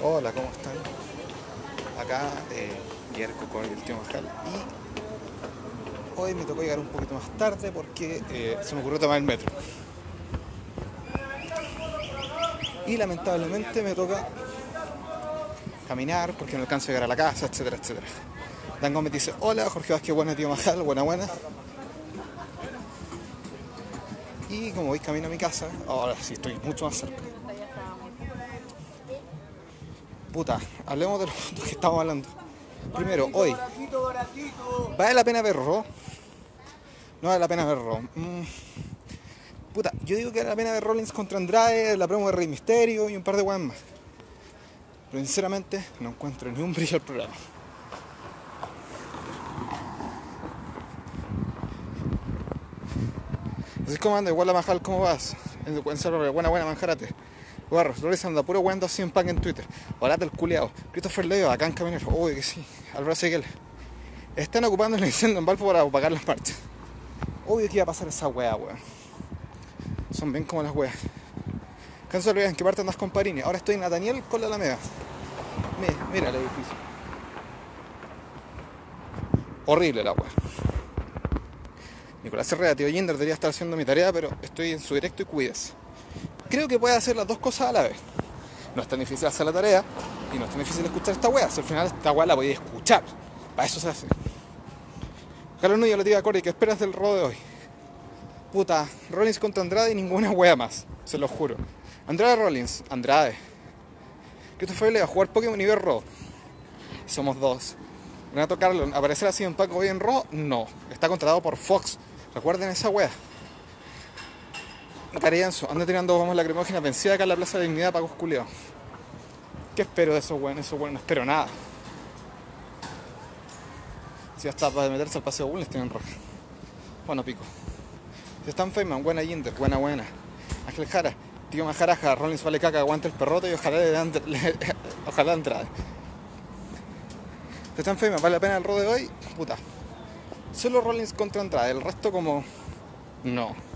Hola, ¿cómo están? Acá eh, Yerko con el tío Majal y hoy me tocó llegar un poquito más tarde porque eh, se me ocurrió tomar el metro. Y lamentablemente me toca caminar porque no alcanzo a llegar a la casa, etcétera, etcétera. Dan Gómez dice, hola, Jorge Vázquez, buena tío Majal, buena, buena. Y como voy camino a mi casa, ahora sí estoy mucho más cerca. Puta, hablemos de lo que estamos hablando. Primero, hoy, ¿vale la pena ver Raw? No vale la pena ver Raw. Mm. Puta, yo digo que vale la pena ver Rollins contra Andrade, la promo de Rey Misterio y un par de weas más. Pero sinceramente no encuentro ni un brillo al programa. Así como anda, igual la Majal, ¿cómo vas? En Salvador, buena, buena, manjarate. Guarro, Flores anda puro weando así en pack en Twitter. Hola el culiao. Christopher Leo, acá en Camionero. Uy, que sí. Álvaro Seguel. Están ocupando el incendio en Valpo para apagar las marchas. Obvio que iba a pasar esa wea, weón. Son bien como las weas. Canso de en qué parte andas con Parini. Ahora estoy en Nathaniel con la Alameda. Mira, mira el edificio. Horrible la wea. Nicolás Herrera, tío Jinder, debería estar haciendo mi tarea, pero estoy en su directo y cuides. Creo que puede hacer las dos cosas a la vez. No es tan difícil hacer la tarea y no es tan difícil escuchar esta wea. Si al final esta wea la a escuchar. Para eso se hace. Carlos Núñez le digo a Cory, ¿qué esperas del rol de hoy? Puta, Rollins contra Andrade y ninguna wea más, se lo juro. Andrade Rollins, Andrade. Christopher le va a jugar Pokémon y ver. Somos dos. Renato Carlos, ¿aparecer así en Paco hoy en Raw? No. Está contratado por Fox. Recuerden esa wea. Carianzo, anda tirando vamos lacrimógena vencida acá en la Plaza de Dignidad Paco Culeado. ¿Qué espero de esos weones? Esos weones no espero nada. Si hasta para meterse al paseo Bulnes tienen roja. Bueno, pico. Si están Feynman, buena Jinder, buena, buena. Ángel Jara, tío Majaraja, Rollins vale caca, aguanta el perrote y ojalá le dan, ojalá entrada. Si están Feynman, vale la pena el rol de hoy, puta. Solo Rollins contra Andrade, el resto como. No.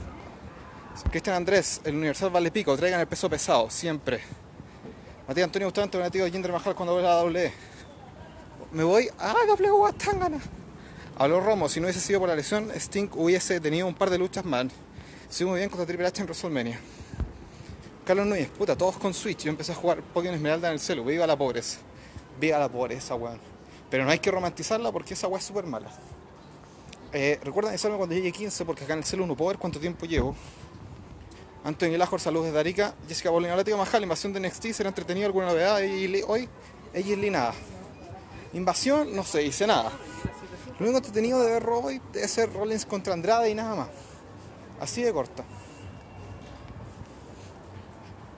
Cristian Andrés, el Universal vale pico, traigan el peso pesado, siempre. Matías Antonio Bustamante, de Jinder Majal cuando vuelva a la W. Me voy a doble Guatangana. Habló Romo, si no hubiese sido por la lesión, Sting hubiese tenido un par de luchas más. Sí, muy bien contra Triple H en WrestleMania. Carlos Núñez, puta, todos con Switch. Yo empecé a jugar Pokémon Esmeralda en el celu. Viva la pobreza. Viva la pobreza, weón. Pero no hay que romantizarla porque esa weá es súper mala. Eh, recuerda avisarme cuando llegue 15 porque acá en el celu no puedo ver cuánto tiempo llevo. Antonio Lajor, saludos desde Arica. Jessica Bolina, tío Majal, invasión de NXT, será entretenido alguna novedad y hoy, ella y nada. Invasión, no se dice nada. Lo único entretenido de ver hoy debe ser Rollins contra Andrade y nada más. Así de corta.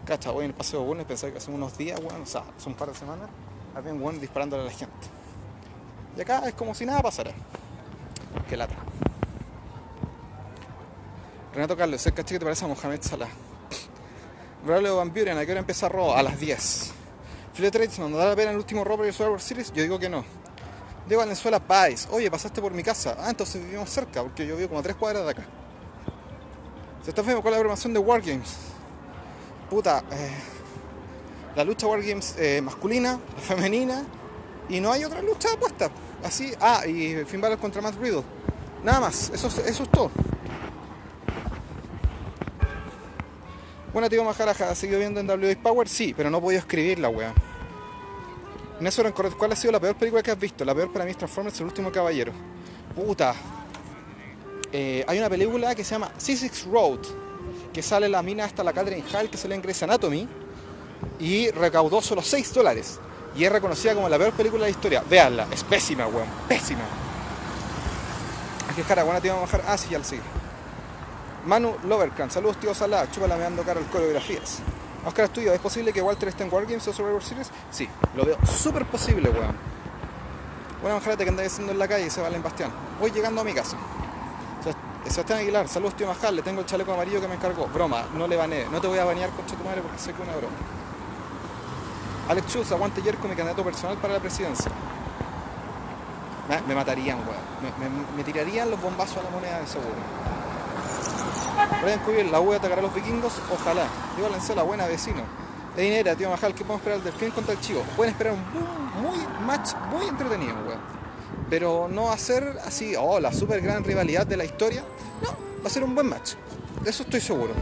Cacha, voy en el paseo Bulnes, pensé que hace unos días, bueno, o sea, hace un par de semanas, había un buen disparándole a la gente. Y acá es como si nada pasara. Qué lata. Renato Carlos, ¿el caché que te parece a Mohamed Salah? Braulio Van Buren, ¿a qué hora empieza Raw? A las 10. Philip Tradesman, ¿no da la pena el último Raw el Survivor Series? Yo digo que no. Diego Valenzuela Pais, oye, pasaste por mi casa. Ah, entonces vivimos cerca, porque yo vivo como a tres cuadras de acá. Se está feo con la programación de Wargames. Puta, eh, la lucha Wargames eh, masculina, femenina, y no hay otra lucha apuesta. Así, ah, y Finn Balor contra Matt Riddle. Nada más, eso, es- eso es todo. Bueno, tío Majaraja, ¿has seguido viendo en WWE Power? Sí, pero no podía escribir la eso Correcto, ¿cuál ha sido la peor película que has visto? La peor para mí es Transformers, el último caballero. Puta. Eh, hay una película que se llama C6 Road, que sale la mina hasta la Catherine Hall, que sale en Grey's Anatomy, y recaudó solo 6 dólares. Y es reconocida como la peor película de la historia. Veanla, es pésima, weón, pésima. Es cara, buena tío bajar. Ah, sí, ya lo sigue. Manu Lovercran, saludos tío Salah, chúpala me dando cara al coreografías. Oscar Estudio, ¿es posible que Walter esté en Wargames o Survivor Series? Sí, lo veo súper posible, weón. Buena manjarate que andáis haciendo en la calle se va en Bastián. Voy llegando a mi casa. Se- Sebastián Aguilar, saludos tío Majal, le tengo el chaleco amarillo que me encargó. Broma, no le baneé. No te voy a banear, concha tu madre, porque sé que es una broma. Alex Schultz, aguante Yerko, mi candidato personal para la presidencia. Me, matarían, weón. Me- me tirarían los bombazos a la moneda de seguro. Brian Cuyel, la U atacará a los vikingos, ojalá. Diego Lancela, buena vecino. de dinero, tío Majal, ¿qué podemos esperar del fin contra el Chivo? Pueden esperar un muy, match muy entretenido, weón. Pero no va a ser así, oh, la super gran rivalidad de la historia. No, va a ser un buen match. De eso estoy seguro.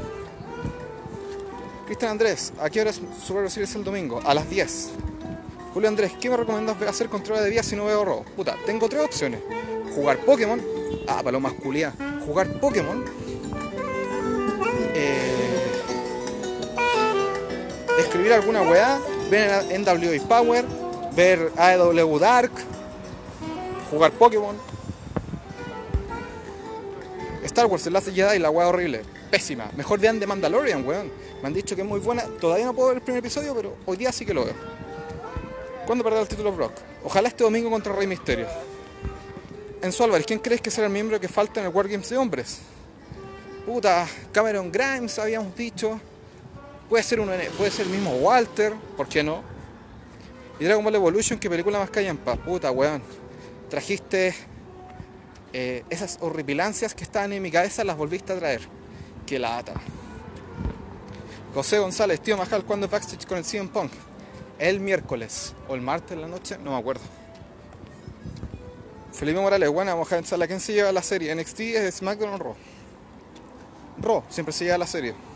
Cristian Andrés, ¿a qué hora Super Series el domingo? A las 10. Julio Andrés, ¿qué me recomiendas hacer control de vía si no veo robo? Puta, tengo tres opciones. Jugar Pokémon. Ah, para lo masculino. Jugar Pokémon. Escribir alguna weá. Ver NWA Power. Ver AEW Dark. Jugar Pokémon. Star Wars, el Last Jedi, la weá horrible. Pésima. Mejor vean The Mandalorian, weón. Me han dicho que es muy buena. Todavía no puedo ver el primer episodio, pero hoy día sí que lo veo. ¿Cuándo perderá el título Brock? Ojalá este domingo contra Rey Misterio. En su Álvarez, ¿quién crees que será el miembro que falta en el Wargames de hombres? Puta, Cameron Grimes habíamos dicho. Puede ser, uno, puede ser el mismo Walter, ¿por qué no? Y Dragon Ball Evolution, ¿qué película más paz? Puta, weón. Trajiste eh, esas horripilancias que estaban en mi cabeza, las volviste a traer. Que la ata. José González, tío Majal, ¿cuándo es backstage con el CM Punk? El miércoles o el martes en la noche, no me acuerdo. Felipe Morales, buena, vamos a pensar, ¿quién se lleva la serie? ¿NXT es SmackDown o Raw? Raw, siempre se lleva la serie.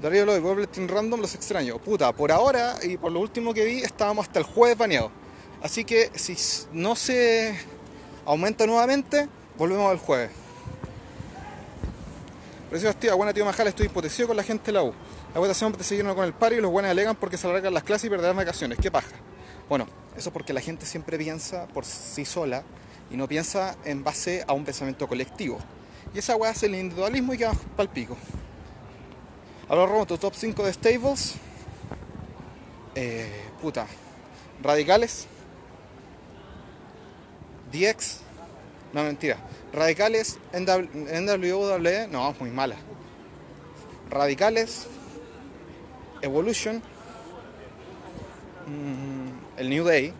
Darío Lloyd, Team Random, los extraño. Puta, por ahora y por lo último que vi, estábamos hasta el jueves baneados. Así que si no se aumenta nuevamente, volvemos al jueves. Precioso tío, buena tío Majal, estoy hipotecido con la gente de la U. La votación te siguieron con el paro y los buenos alegan porque se alargan las clases y perderán vacaciones. ¿Qué paja? Bueno, eso porque la gente siempre piensa por sí sola y no piensa en base a un pensamiento colectivo. Y esa weá hace el individualismo y queda pa'l pico. Ahora Romo, tu top 5 de stables. Eh, puta. Radicales. DX. No, mentira. Radicales, NWE, no, muy mala. Radicales, Evolution, mm, el New Day,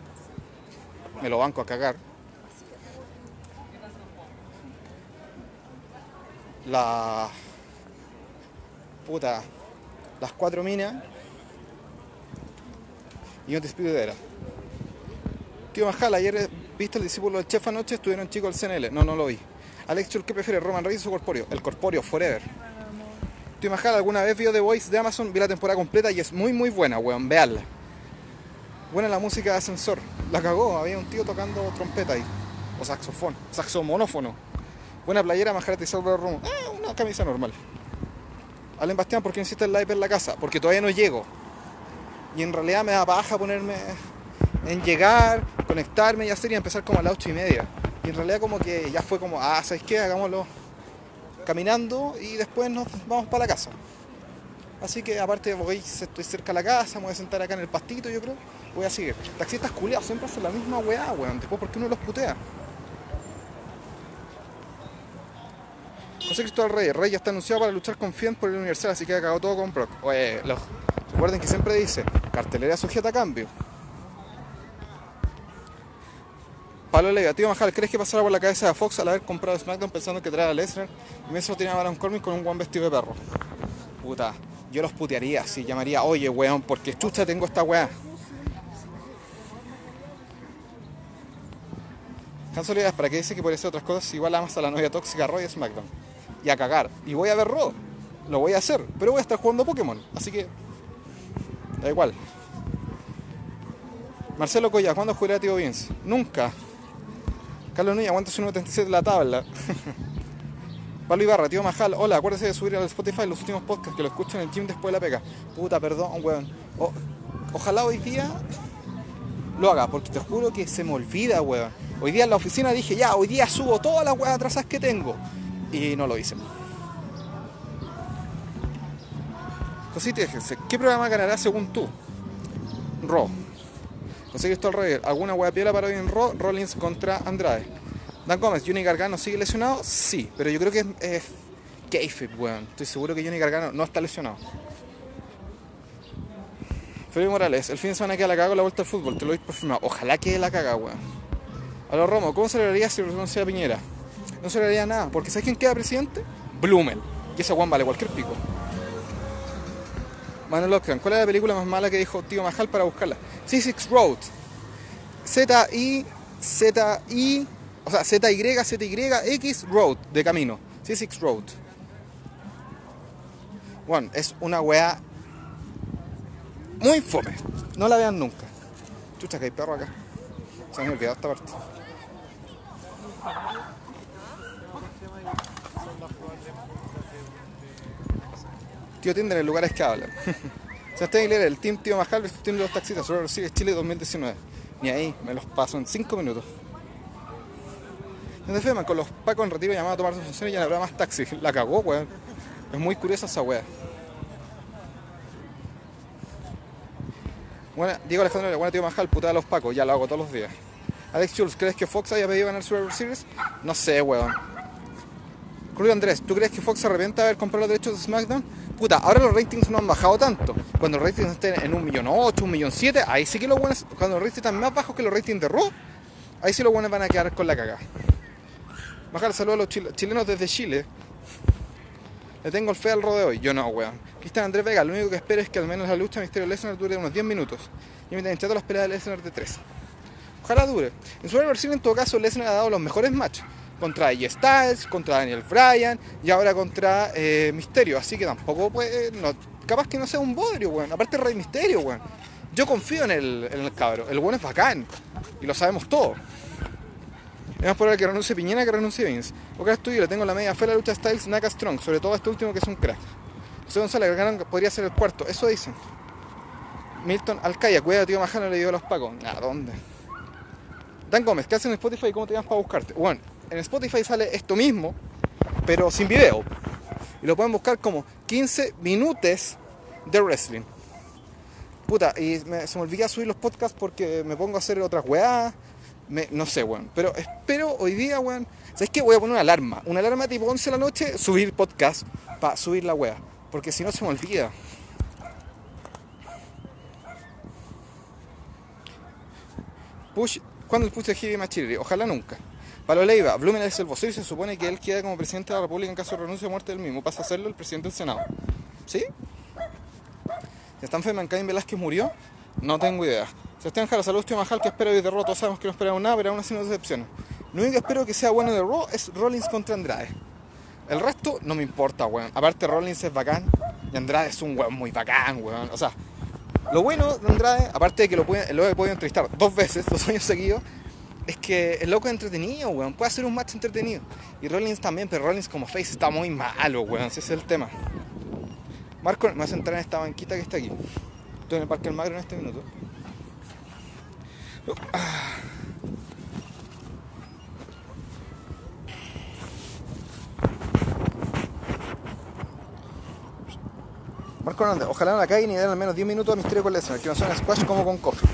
me lo banco a cagar. La puta, las cuatro minas y un despido de era. Tío Majal, ayer viste el discípulo del chef anoche, estuvieron chicos del CNL. No, no lo vi. Alex Chul, ¿qué prefiere, Roman Reigns o Corpóreo? El Corpóreo, forever. Tío Majal, alguna vez vio The Voice de Amazon, vi la temporada completa y es muy muy buena, weón, veanla. Buena la música de ascensor. La cagó, había un tío tocando trompeta ahí. O saxofón, saxomonófono. Buena playera, Majarate y Salvador Romo. Eh, una camisa normal. Alen Bastián, ¿por qué insiste el live en la casa? Porque todavía no llego. Y en realidad me da paja ponerme en llegar, conectarme y hacer y empezar como a las ocho y media. Y en realidad como que ya fue como, ah, ¿sabes qué? Hagámoslo caminando y después nos vamos para la casa. Así que aparte voy, estoy cerca de la casa, me voy a sentar acá en el pastito, yo creo. Voy a seguir. Taxistas culiados siempre hacen la misma weá, weón. Después, ¿por qué uno los putea? José Cristóbal Rey, Rey ya está anunciado para luchar con Fiend por el Universal, así que acabó todo con Brock. Oye, recuerden que siempre dice, cartelera sujeta a cambio. Pablo Leiva, tío Majal, ¿crees que pasara por la cabeza de Fox al haber comprado SmackDown pensando que traía a Lesnar y me tenía a Baron Corbin con un buen vestido de perro? Puta, yo los putearía, si llamaría, oye weón, porque chucha tengo esta weá. Hanson ¿para qué dice que por eso otras cosas igual amas a la novia tóxica Roy SmackDown? Y a cagar. Y voy a ver Raw. Lo voy a hacer. Pero voy a estar jugando Pokémon. Así que. Da igual. Marcelo Coya, ¿cuándo jugará Tío Vince? Nunca. Carlos Núñez, su 1.37 de la tabla. Pablo Ibarra, tío Majal, hola, acuérdese de subir al Spotify los últimos podcasts que lo escucho en el gym después de la pega. Puta, perdón, weón. ojalá hoy día lo haga, porque te juro que se me olvida, weón. Hoy día en la oficina dije, ya, hoy día subo todas las weas atrasadas que tengo. Y no lo hice. Cosita, ¿qué programa ganará según tú? Raw. José esto al revés. ¿Alguna hueá piola para hoy en Raw? Rollins contra Andrade. Dan Gómez, ¿Johnny Gargano sigue lesionado? Sí, pero yo creo que es, es weón. Estoy seguro que Johnny Gargano no está lesionado. Felipe Morales, el fin de semana queda la caga con la vuelta al fútbol, te lo por firmado. Ojalá que la caga, weón. A los Romo, ¿cómo celebraría si renuncia a Piñera? No celebraría nada, porque ¿sabes quién queda presidente? Blumel. Y ese weón vale cualquier pico. Manuel Oscar, ¿cuál es la película más mala que dijo Tío Majal para buscarla? C6 Road. Z-I, Z-I, o sea, Z-Y, Z-Y, X Road, de camino. C6 Road. Bueno, es una weá muy fome. No la vean nunca. Chucha, que hay perro acá. Se me olvidado esta parte. Tío Tinder en lugares que hablan. Sebastián Aguilera, el Team Tío Majal versus Team de los Taxistas, sobre Chile Chile 2019. Ni ahí, me los paso en 5 minutos. Donde Feman, con los pacos en retiro llamados a tomar sus funciones y ya no habrá más taxis. La cagó, weón. Es muy curiosa esa weá. Bueno, Diego Alejandro, bueno tío Majal, puta de los pacos, ya lo hago todos los días. Alex Schultz, ¿crees que Fox haya pedido ganar Survivor Series? No sé, weón. Cruz Andrés, ¿tú crees que Fox se arrepiente de haber comprado los derechos de SmackDown? Ahora los ratings no han bajado tanto. Cuando los ratings estén en un millón ocho, un millón siete, ahí sí que los buenos, cuando los ratings están más bajos que los ratings de Raw, ahí sí los buenos van a quedar con la cagada. Bajar saludos a los chilenos desde Chile. Le tengo el fe al rodeo hoy. Yo no, weón. Cristian Andrés Vega, lo único que espero es que al menos la lucha Misterio Lesnar dure unos 10 minutos. Y me todas las peleas de Lesnar de 3. Ojalá dure. En su versión, en todo caso, Lesnar ha dado los mejores matches. Contra AJ Styles, contra Daniel Bryan y ahora contra eh, Misterio. Así que tampoco. No, capaz que no sea un bodrio, weón. Aparte, Rey Misterio, weón. Yo confío en el, en el cabro. El weón es bacán. Y lo sabemos todo. Es más probable que renuncie Piñera que renuncie Vince. Oca estudio le tengo la media fe la lucha Styles Naka Strong, sobre todo este último que es un crack. José González que podría ser el cuarto, eso dicen. Milton Alcaya, cuidado tío Majano le dio a los pacos. ¿A dónde? Dan Gómez, ¿qué haces en Spotify cómo te llamas para buscarte? Bueno, en Spotify sale esto mismo, pero sin video. Y lo pueden buscar como 15 minutos de wrestling. Puta, y se me olvidó subir los podcasts porque me pongo a hacer otras weas no sé, weón. Pero espero hoy día, weón. ¿Sabes qué? Voy a poner una alarma. Una alarma tipo 11 de la noche, subir podcast para subir la wea. Porque si no se me olvida. Push, ¿Cuándo el push de Heavy Machiri? Ojalá nunca. Palo Leiva, Blumen es el vocero y se supone que él queda como presidente de la República en caso de renuncia o muerte del mismo. Pasa a serlo el presidente del Senado. ¿Sí? ¿Están Feman Caín Velázquez murió? No tengo idea. Sebastián Jara, saludos tío Majal, que espero hoy de Raw. Todos sabemos que no esperamos nada, pero aún así no decepciona. Lo único que espero que sea bueno de Raw es Rollins contra Andrade. El resto no me importa, weón. Aparte Rollins es bacán y Andrade es un weón muy bacán, weón. O sea, lo bueno de Andrade, aparte de que lo, puede, lo he podido entrevistar dos veces, dos años seguidos, es que el loco es entretenido, weón. Puede hacer un match entretenido. Y Rollins también, pero Rollins como face está muy malo, weón. Ese es el tema. Marco, me vas a entrar en esta banquita que está aquí. Estoy en el Parque del Magro en este minuto. Marco Hernández, ojalá no la caigan y den al menos 10 minutos de misterio con Lesnar, que no son squash como con coffee.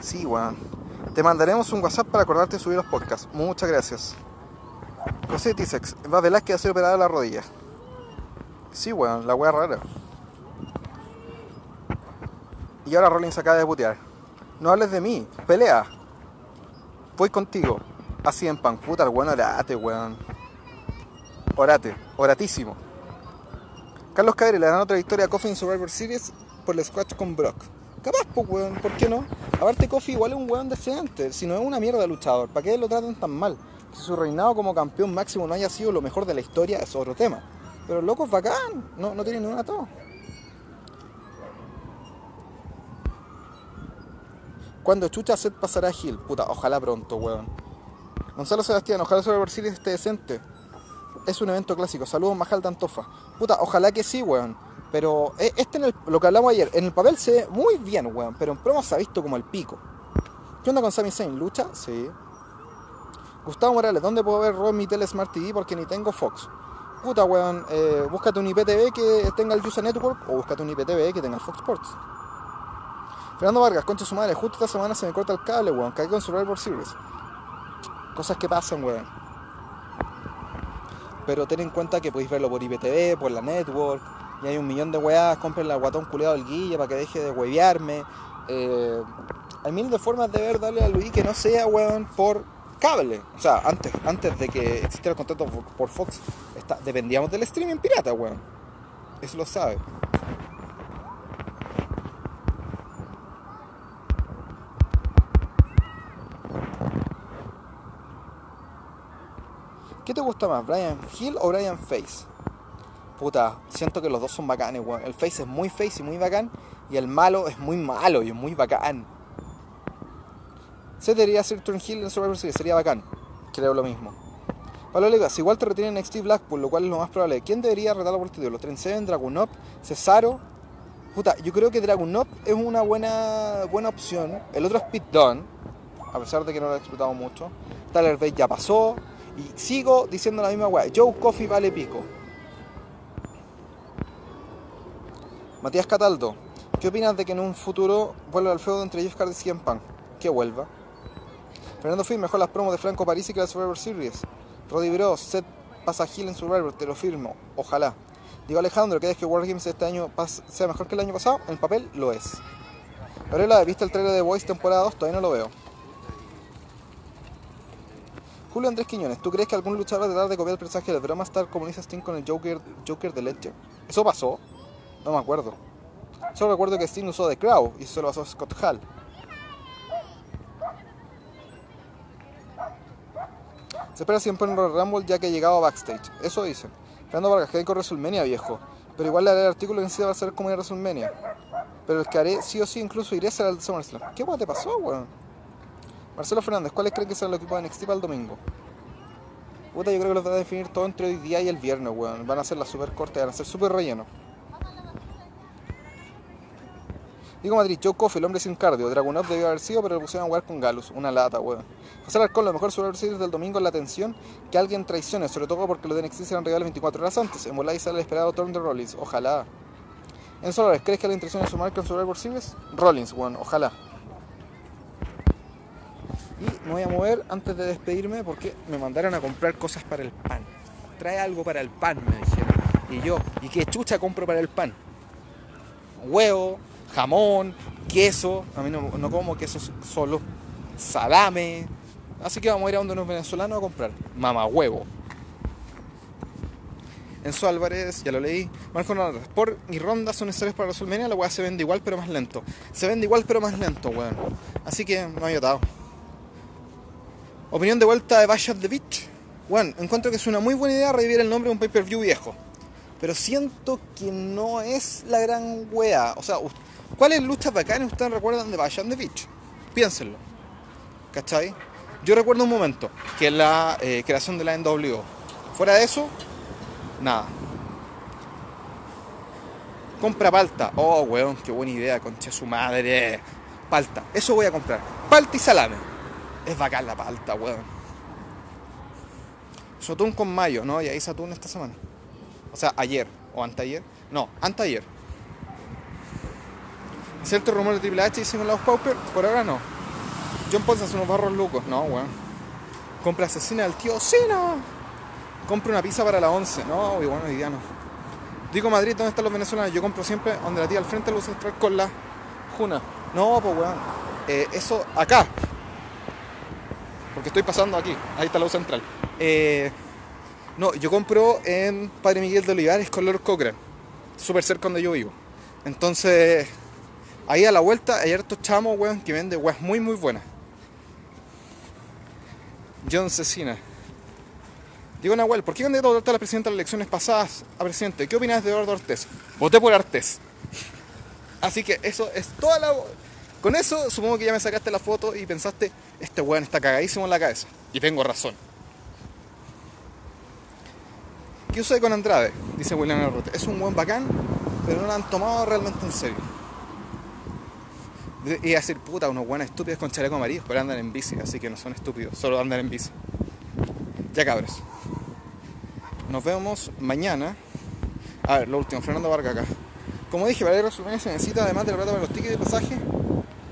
Sí, weón. Te mandaremos un WhatsApp para acordarte de subir los podcasts. Muchas gracias. José Tisex, va Velázquez a ser operada la rodilla. Sí, weón, la wea rara. Y ahora Rollins acaba de putear. No hables de mí, pelea. Voy contigo. Así en pan, puta, el weón orate, weón. Orate, oratísimo. Carlos Cabrera le dan otra victoria a Coffee en Survivor Series por el squash con Brock. Capaz, pues, weón, ¿por qué no? Aparte, Coffee igual es un weón decente, si no es una mierda luchador, ¿para qué lo traten tan mal? Si su reinado como campeón máximo no haya sido lo mejor de la historia, es otro tema. Pero el loco es bacán, no, no tiene ninguna todo. Cuando chucha set pasará a Gil? Puta, ojalá pronto, weón. Gonzalo Sebastián, ojalá sobre Series esté decente. Es un evento clásico. Saludos, Majal de Antofa. Puta, ojalá que sí, weón. Pero eh, este en el, lo que hablamos ayer, en el papel se ve muy bien, weón. Pero en promo se ha visto como el pico. ¿Qué onda con Sami Zayn? ¿Lucha? Sí. Gustavo Morales, ¿dónde puedo ver Raw mi tele Smart TV? Porque ni tengo Fox. Puta, weón, eh, búscate un IPTV que tenga el User Network o búscate un IPTV que tenga el Fox Sports. Fernando Vargas, concha su madre, justo esta semana se me corta el cable, weón. Caí con Survivor Series. Cosas que pasan, weón. Pero ten en cuenta que podéis verlo por IPTV, por la network y hay un millón de weas, compren la guatón culeado del guille para que deje de huevearme. Eh, hay miles de formas de ver darle a Luis que no sea weón por cable. O sea, antes, antes de que existiera el contrato por Fox, dependíamos del streaming pirata, weón. Eso lo sabe. ¿Qué te gusta más, Brian Hill o Brian Face? Puta, siento que los dos son bacanes, weón. El Face es muy face y muy bacán. Y el malo es muy malo y es muy bacán. Se debería hacer Turn Hill en Survivor Series, sería bacán. Creo lo mismo. Pablo Legas, igual te retienen en NXT Blackpool, lo cual es lo más probable. ¿Quién debería retarlo por este título? Trent Seven, Dragunov, Cesaro. Puta, yo creo que Dragunov es una buena, buena opción. El otro es Pete Dunne, a pesar de que no lo he explotado mucho. Tyler Bate ya pasó. Y sigo diciendo la misma weá. Joe Coffee vale pico. Matías Cataldo, ¿qué opinas de que en un futuro vuelva el feudo entre Jeff y CM? Que vuelva. Fernando Film, mejor las promos de Franco Parisi que la Survivor Series. Roddy Bros, set pasa Hill en Survivor, te lo firmo. Ojalá. Digo Alejandro, ¿crees que World Games este año sea mejor que el año pasado? En el papel lo es. Gabriela, ¿viste el trailer de Voice temporada 2? Todavía no lo veo. Julio Andrés Quiñones, ¿tú crees que algún luchador va a tratar de copiar el personaje del Broma Star comuniza Sting con el Joker, Joker de Ledger? ¿Eso pasó? No me acuerdo. Solo recuerdo que Sting usó The Crow y eso lo pasó Scott Hall. Se espera siempre en Royal Rumble ya que ha llegado a backstage. Eso dicen. Fernando Vargas, hay con WrestleMania, viejo. Pero igual le haré el artículo que necesita para saber cómo ir a WrestleMania. Pero el que haré sí o sí incluso iré a ser el de SummerSlam. ¿Qué guay te pasó, weón? Marcelo Fernández, ¿cuáles creen que serán los equipos de NXT para el domingo? Puta, yo creo que los van a definir todo entre hoy día y el viernes, weón. Van a ser las super cortas, van a ser super rellenos. Digo Madrid, Joe Coffey, el hombre sin cardio. Dragunov debió haber sido, pero le pusieron a jugar con Galus. Una lata, weón. José Alarcón, lo mejor sobre Series del domingo es la tensión que alguien traicione, sobre todo porque los de NXT serán regalos 24 horas antes. En Volay sale el esperado turn de Rollins. Ojalá. En Solares, ¿crees que alguien traicione su marca en Survivor Series? Rollins, weón. Ojalá. Y me voy a mover antes de despedirme porque me mandaron a comprar cosas para el pan. Trae algo para el pan, me dijeron. Y yo, ¿y qué chucha compro para el pan? Huevo, jamón, queso. A mí no, no como queso solo. Salame. Así que vamos a ir a donde unos venezolanos a comprar. Mama huevo. Enzo Álvarez, ya lo leí. Marco Hernández, por y rondas son necesarias para WrestleMania. La weá se vende igual pero más lento. Se vende igual pero más lento, weón. Así que no hay atado. Opinión de vuelta de Bash of the Beach. Bueno, encuentro que es una muy buena idea revivir el nombre de un pay-per-view viejo. Pero siento que no es la gran wea. O sea, ¿cuáles luchas bacanas ustedes recuerdan de Bash the Beach? Piénsenlo. ¿Cachai? Yo recuerdo un momento, que es la eh, creación de la NWO. Fuera de eso, nada. Compra palta. Oh, weón, qué buena idea, concha su madre. Palta. Eso voy a comprar. Palta y salame. Es bacán la palta, weón. Sotún con mayo, ¿no? Y ahí Saturn esta semana. O sea, ayer o anteayer. No, anteayer. ¿Cierto rumor de Triple H hicimos los Pauper? Por ahora no. John Paul hace unos barros locos. No, weón. Compra asesina del tío Sina. Compra una pizza para la 11. No, y bueno, hoy día no. Digo Madrid, ¿dónde están los venezolanos? Yo compro siempre donde la tía al frente lo usa entrar con la Juna. No, pues weón. Eh, eso acá porque estoy pasando aquí, ahí está la U central. Eh, no, yo compro en Padre Miguel de Olivares con Lord Cochrane, súper cerca donde yo vivo. Entonces, ahí a la vuelta hay hartos chamos, weón, que venden weas muy, muy buenas. John Cecina. Digo Nahuel, ¿por qué candidato Ortez a la presidenta de las elecciones pasadas a presidente? ¿Qué opinas de Eduardo Ortez? Voté por Artés. Así que eso es toda la con eso, supongo que ya me sacaste la foto y pensaste, este weón está cagadísimo en la cabeza. Y tengo razón. ¿Qué usa con Andrade? Dice William Arrote. Es un buen bacán, pero no lo han tomado realmente en serio. Y a decir, puta, unos buenos estúpidos con chaleco amarillo, pero andan en bici, así que no son estúpidos, solo andan en bici. Ya cabros. Nos vemos mañana. A ver, lo último, Fernando Vargas acá. Como dije, para ir a se necesita además de la plata para los tickets de pasaje,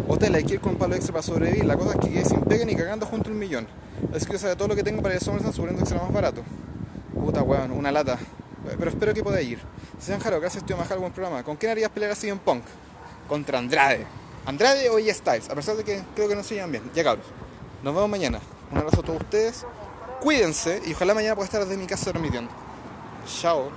hotel, hay que ir con palo extra para sobrevivir. La cosa es que quede sin pega ni cagando junto a un millón. Así que o sea, todo lo que tengo para ir a SummerSlam suponiendo que será más barato. Puta weón, una lata. Pero espero que pueda ir. Sean Jaro, gracias tío Majal, buen programa. ¿Con quién harías pelear así en Punk? Contra Andrade. Andrade o E Styles, a pesar de que creo que no se llevan bien. Ya cabros. Nos vemos mañana. Un abrazo a todos ustedes. Cuídense y ojalá mañana pueda estar desde mi casa transmitiendo. Chao.